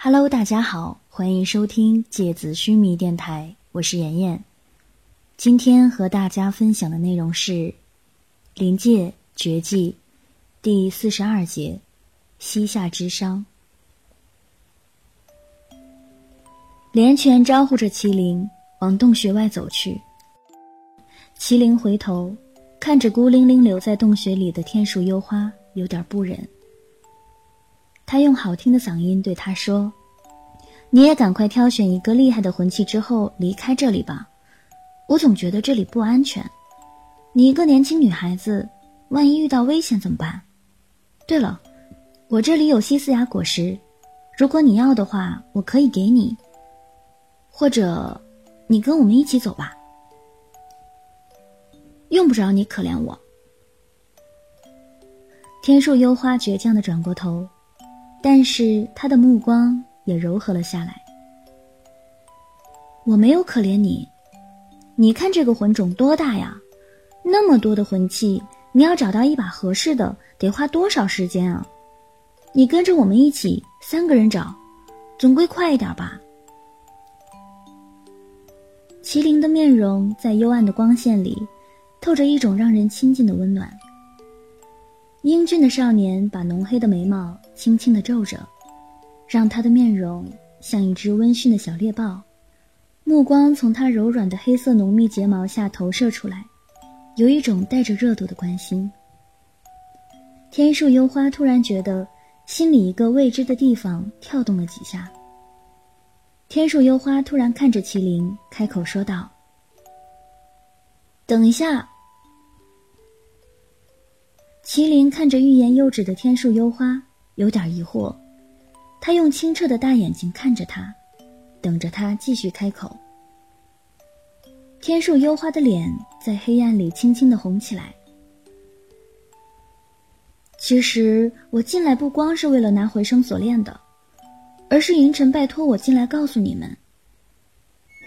Hello，大家好，欢迎收听芥子须弥电台，我是妍妍。今天和大家分享的内容是《临界绝技》第四十二节“膝下之伤”。连泉招呼着麒麟往洞穴外走去。麒麟回头看着孤零零留在洞穴里的天树幽花，有点不忍。他用好听的嗓音对他说：“你也赶快挑选一个厉害的魂器之后离开这里吧，我总觉得这里不安全。你一个年轻女孩子，万一遇到危险怎么办？对了，我这里有西斯雅果实，如果你要的话，我可以给你。或者，你跟我们一起走吧，用不着你可怜我。”天树幽花倔强的转过头。但是他的目光也柔和了下来。我没有可怜你，你看这个魂种多大呀，那么多的魂器，你要找到一把合适的，得花多少时间啊？你跟着我们一起，三个人找，总归快一点吧。麒麟的面容在幽暗的光线里，透着一种让人亲近的温暖。英俊的少年把浓黑的眉毛轻轻的皱着，让他的面容像一只温驯的小猎豹，目光从他柔软的黑色浓密睫毛下投射出来，有一种带着热度的关心。天树幽花突然觉得心里一个未知的地方跳动了几下。天树幽花突然看着麒麟，开口说道：“等一下。”麒麟看着欲言又止的天树幽花，有点疑惑。他用清澈的大眼睛看着他，等着他继续开口。天树幽花的脸在黑暗里轻轻的红起来。其实我进来不光是为了拿回生锁链的，而是银尘拜托我进来告诉你们。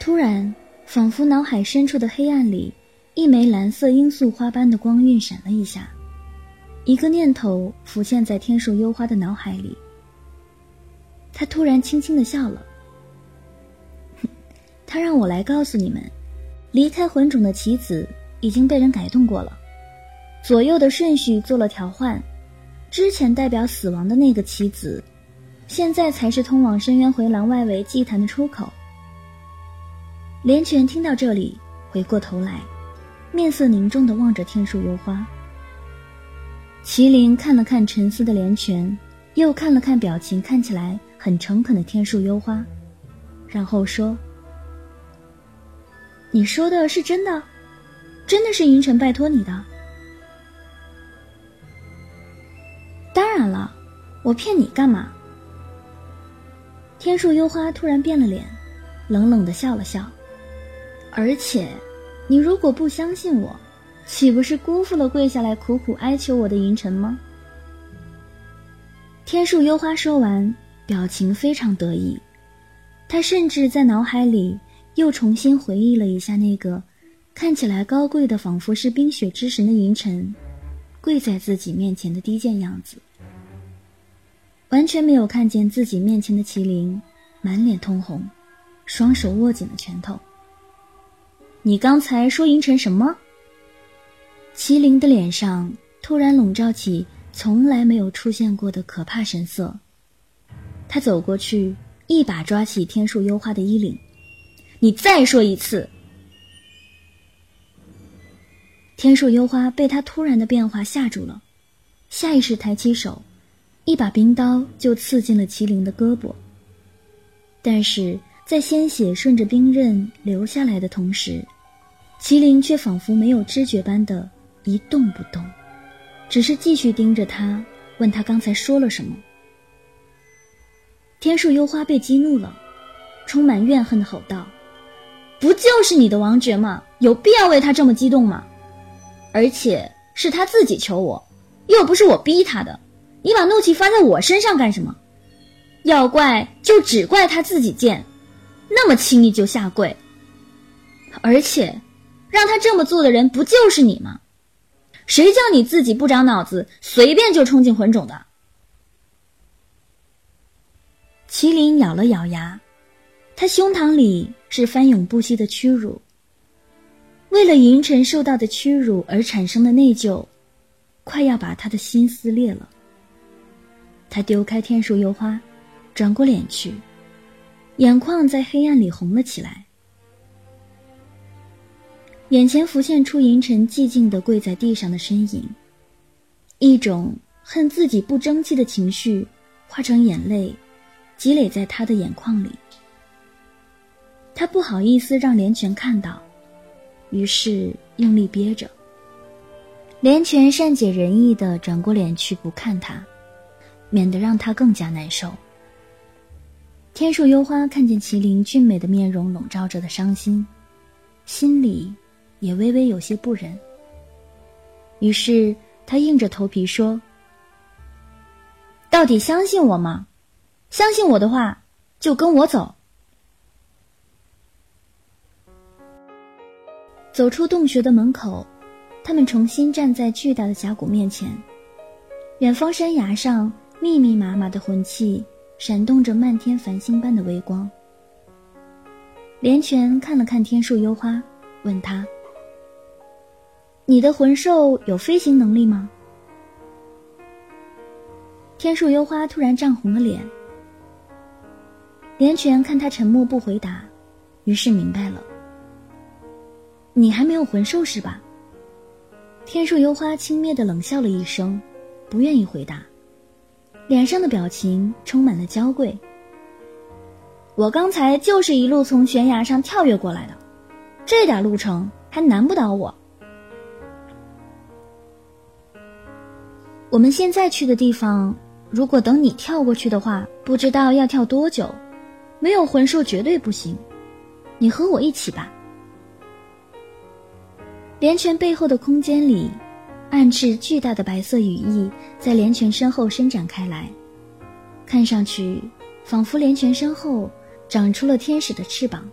突然，仿佛脑海深处的黑暗里，一枚蓝色罂粟花般的光晕闪了一下。一个念头浮现在天树幽花的脑海里。他突然轻轻的笑了。他让我来告诉你们，离开魂种的棋子已经被人改动过了，左右的顺序做了调换，之前代表死亡的那个棋子，现在才是通往深渊回廊外围祭坛的出口。连泉听到这里，回过头来，面色凝重的望着天树幽花。麒麟看了看沉思的连泉，又看了看表情看起来很诚恳的天树幽花，然后说：“你说的是真的？真的是银尘拜托你的？”“当然了，我骗你干嘛？”天树幽花突然变了脸，冷冷的笑了笑，而且，你如果不相信我。岂不是辜负了跪下来苦苦哀求我的银尘吗？天树幽花说完，表情非常得意，他甚至在脑海里又重新回忆了一下那个看起来高贵的仿佛是冰雪之神的银尘，跪在自己面前的低贱样子，完全没有看见自己面前的麒麟满脸通红，双手握紧了拳头。你刚才说银尘什么？麒麟的脸上突然笼罩起从来没有出现过的可怕神色。他走过去，一把抓起天树幽花的衣领：“你再说一次！”天树幽花被他突然的变化吓住了，下意识抬起手，一把冰刀就刺进了麒麟的胳膊。但是在鲜血顺着冰刃流下来的同时，麒麟却仿佛没有知觉般的。一动不动，只是继续盯着他，问他刚才说了什么。天树幽花被激怒了，充满怨恨的吼道：“不就是你的王爵吗？有必要为他这么激动吗？而且是他自己求我，又不是我逼他的。你把怒气发在我身上干什么？要怪就只怪他自己贱，那么轻易就下跪。而且，让他这么做的人不就是你吗？”谁叫你自己不长脑子，随便就冲进魂种的？麒麟咬了咬牙，他胸膛里是翻涌不息的屈辱。为了银尘受到的屈辱而产生的内疚，快要把他的心撕裂了。他丢开天树幽花，转过脸去，眼眶在黑暗里红了起来。眼前浮现出银尘寂静的跪在地上的身影，一种恨自己不争气的情绪化成眼泪，积累在他的眼眶里。他不好意思让连泉看到，于是用力憋着。连泉善解人意的转过脸去不看他，免得让他更加难受。天树幽花看见麒麟俊美的面容笼罩着的伤心，心里。也微微有些不忍，于是他硬着头皮说：“到底相信我吗？相信我的话，就跟我走。”走出洞穴的门口，他们重新站在巨大的峡谷面前。远方山崖上密密麻麻的魂器，闪动着漫天繁星般的微光。连泉看了看天树幽花，问他。你的魂兽有飞行能力吗？天树幽花突然涨红了脸。连泉看他沉默不回答，于是明白了。你还没有魂兽是吧？天树幽花轻蔑的冷笑了一声，不愿意回答，脸上的表情充满了娇贵。我刚才就是一路从悬崖上跳跃过来的，这点路程还难不倒我。我们现在去的地方，如果等你跳过去的话，不知道要跳多久。没有魂兽绝对不行，你和我一起吧。连泉背后的空间里，暗翅巨大的白色羽翼在连泉身后伸展开来，看上去仿佛连泉身后长出了天使的翅膀。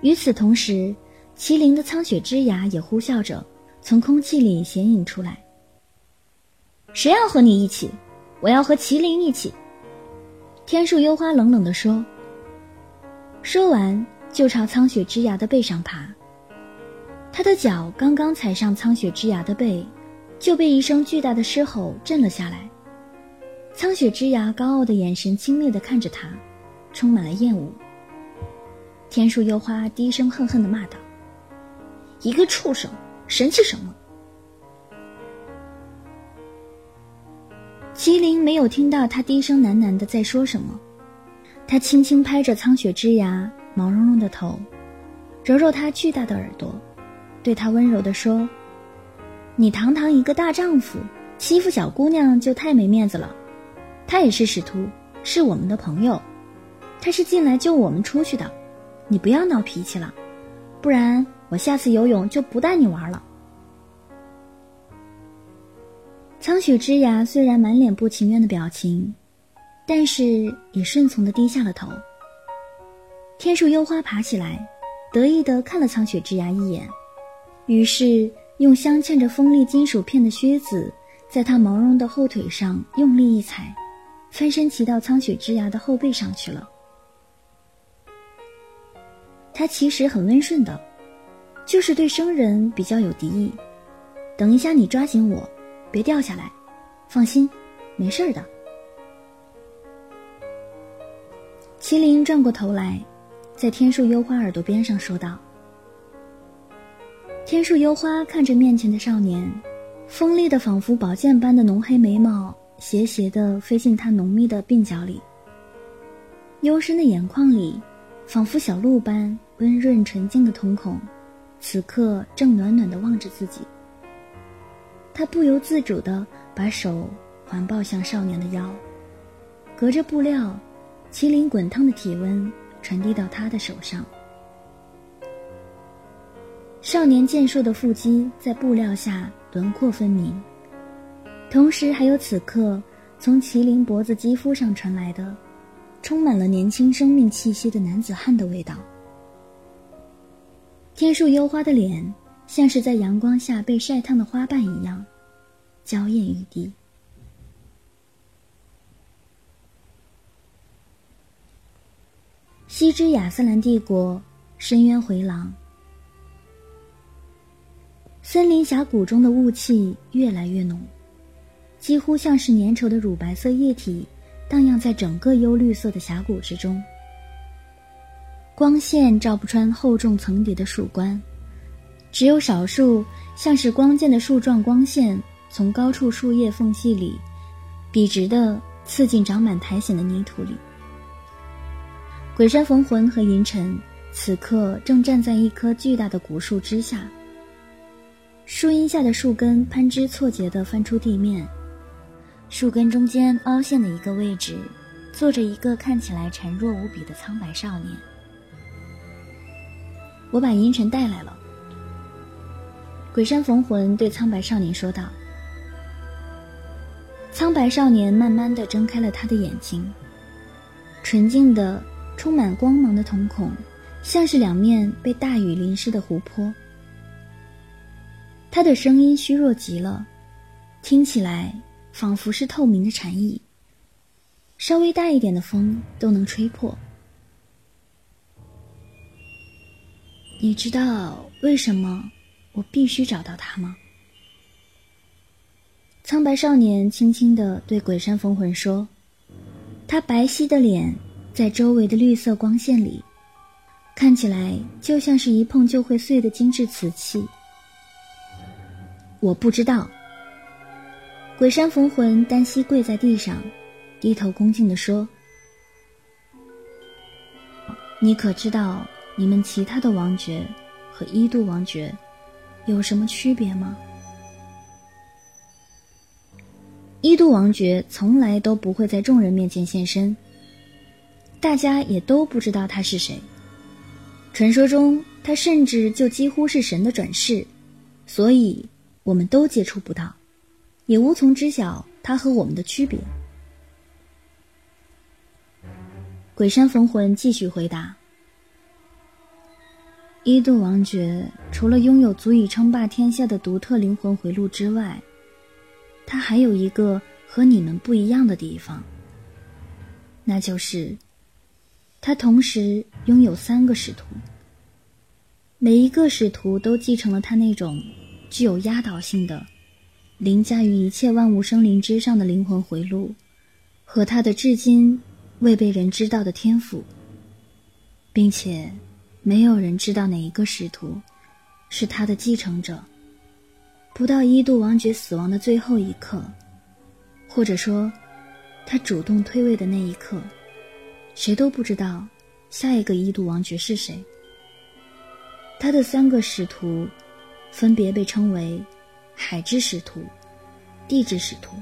与此同时，麒麟的苍雪之牙也呼啸着从空气里显影出来。谁要和你一起？我要和麒麟一起。天树幽花冷冷地说。说完，就朝苍雪之牙的背上爬。他的脚刚刚踩上苍雪之牙的背，就被一声巨大的狮吼震了下来。苍雪之牙高傲的眼神轻蔑地看着他，充满了厌恶。天树幽花低声恨恨地骂道：“一个畜生，神气什么？”麒麟没有听到他低声喃喃的在说什么，他轻轻拍着苍雪之牙毛茸茸的头，揉揉他巨大的耳朵，对他温柔的说：“你堂堂一个大丈夫，欺负小姑娘就太没面子了。他也是使徒，是我们的朋友，他是进来救我们出去的，你不要闹脾气了，不然我下次游泳就不带你玩了。”苍雪之牙虽然满脸不情愿的表情，但是也顺从的低下了头。天树幽花爬起来，得意的看了苍雪之牙一眼，于是用镶嵌着锋利金属片的靴子，在它毛绒的后腿上用力一踩，翻身骑到苍雪之牙的后背上去了。它其实很温顺的，就是对生人比较有敌意。等一下，你抓紧我。别掉下来，放心，没事的。麒麟转过头来，在天树幽花耳朵边上说道：“天树幽花看着面前的少年，锋利的仿佛宝剑般的浓黑眉毛斜斜的飞进他浓密的鬓角里，幽深的眼眶里，仿佛小鹿般温润纯净的瞳孔，此刻正暖暖的望着自己。”他不由自主地把手环抱向少年的腰，隔着布料，麒麟滚烫的体温传递到他的手上。少年健硕的腹肌在布料下轮廓分明，同时还有此刻从麒麟脖子肌肤上传来的，充满了年轻生命气息的男子汉的味道。天树幽花的脸。像是在阳光下被晒烫的花瓣一样，娇艳欲滴。西之亚斯兰帝国，深渊回廊。森林峡谷中的雾气越来越浓，几乎像是粘稠的乳白色液体，荡漾在整个幽绿色的峡谷之中。光线照不穿厚重层叠的树冠，只有少数像是光剑的树状光线从高处树叶缝隙里，笔直地刺进长满苔藓的泥土里。鬼山逢魂和银尘此刻正站在一棵巨大的古树之下，树荫下的树根攀枝错节地翻出地面，树根中间凹陷的一个位置，坐着一个看起来孱弱无比的苍白少年。我把银尘带来了。鬼山逢魂对苍白少年说道。苍白少年慢慢的睁开了他的眼睛，纯净的、充满光芒的瞳孔，像是两面被大雨淋湿的湖泊。他的声音虚弱极了，听起来仿佛是透明的蝉翼，稍微大一点的风都能吹破。你知道为什么我必须找到他吗？苍白少年轻轻地对鬼山逢魂说，他白皙的脸在周围的绿色光线里，看起来就像是一碰就会碎的精致瓷器。我不知道。鬼山逢魂单膝跪在地上，低头恭敬地说：“你可知道？”你们其他的王爵和一度王爵有什么区别吗？一度王爵从来都不会在众人面前现身，大家也都不知道他是谁。传说中，他甚至就几乎是神的转世，所以我们都接触不到，也无从知晓他和我们的区别。鬼山逢魂继续回答。伊度王爵除了拥有足以称霸天下的独特灵魂回路之外，他还有一个和你们不一样的地方，那就是，他同时拥有三个使徒。每一个使徒都继承了他那种具有压倒性的、凌驾于一切万物生灵之上的灵魂回路，和他的至今未被人知道的天赋，并且。没有人知道哪一个使徒是他的继承者。不到一度王爵死亡的最后一刻，或者说他主动退位的那一刻，谁都不知道下一个一度王爵是谁。他的三个使徒分别被称为海之使徒、地之使徒，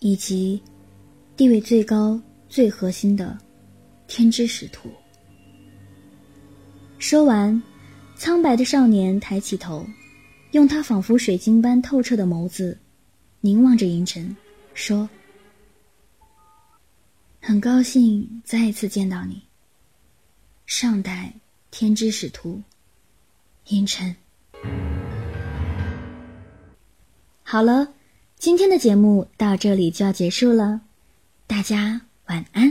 以及地位最高、最核心的天之使徒。说完，苍白的少年抬起头，用他仿佛水晶般透彻的眸子凝望着银尘，说：“很高兴再一次见到你，上代天之使徒，银尘。”好了，今天的节目到这里就要结束了，大家晚安。